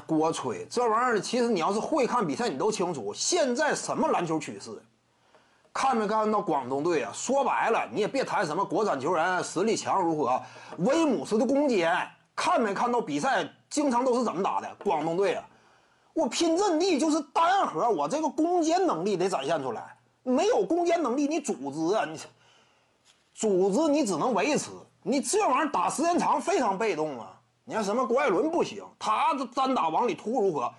锅吹这玩意儿，其实你要是会看比赛，你都清楚现在什么篮球趋势。看没看到广东队啊？说白了，你也别谈什么国产球员实力强如何，威姆斯的攻坚，看没看到比赛？经常都是怎么打的？广东队啊，我拼阵地就是单核，我这个攻坚能力得展现出来。没有攻坚能力，你组织啊，你组织你只能维持，你这玩意儿打时间长非常被动啊。你看什么郭艾伦不行，他这单打往里突如何？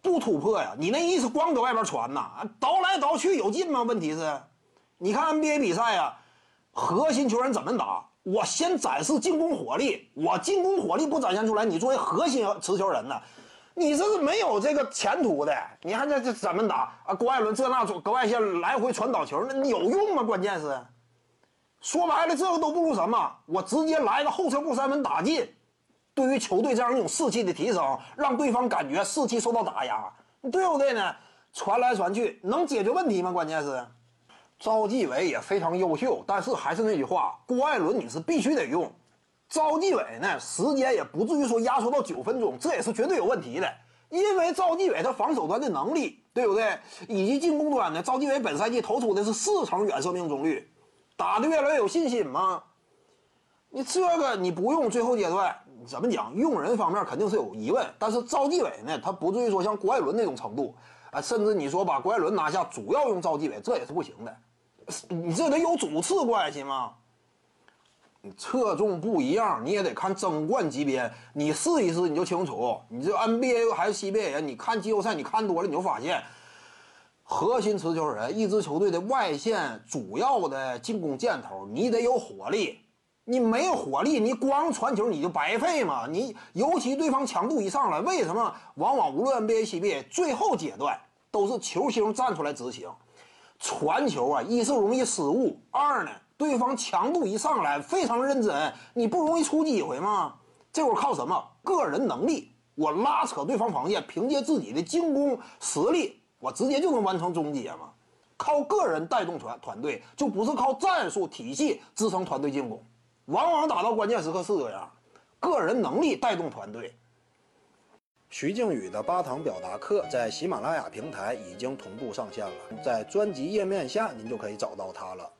不突破呀？你那意思光搁外边传呐？倒来倒去有劲吗？问题是，你看 NBA 比赛呀，核心球员怎么打？我先展示进攻火力，我进攻火力不展现出来，你作为核心持球人呢，你这是没有这个前途的。你看这这怎么打啊？郭艾伦这那格外线来回传导球，那有用吗？关键是，说白了，这个都不如什么？我直接来个后撤步三分打进。对于球队这样一种士气的提升，让对方感觉士气受到打压，对不对呢？传来传去能解决问题吗？关键是，赵继伟也非常优秀，但是还是那句话，郭艾伦你是必须得用。赵继伟呢，时间也不至于说压缩到九分钟，这也是绝对有问题的。因为赵继伟他防守端的能力，对不对？以及进攻端呢，赵继伟本赛季投出的是四成远射命中率，打得越来越有信心吗？你这个你不用，最后阶段怎么讲？用人方面肯定是有疑问，但是赵继伟呢，他不至于说像郭艾伦那种程度啊，甚至你说把郭艾伦拿下，主要用赵继伟，这也是不行的。你这得有主次关系吗？你侧重不一样，你也得看争冠级别，你试一试你就清楚。你这 NBA 还是 CBA 你看季后赛你看多了，你就发现核心持球人，一支球队的外线主要的进攻箭头，你得有火力。你没有火力，你光传球你就白费嘛。你尤其对方强度一上来，为什么往往无论 NBA、CBA 最后阶段都是球星站出来执行传球啊？一是容易失误，二呢，对方强度一上来非常认真，你不容易出机会吗？这会儿靠什么？个人能力，我拉扯对方防线，凭借自己的进攻实力，我直接就能完成终结嘛。靠个人带动团团队，就不是靠战术体系支撑团队进攻。往往打到关键时刻是这样，个人能力带动团队。徐静宇的八堂表达课在喜马拉雅平台已经同步上线了，在专辑页面下您就可以找到它了。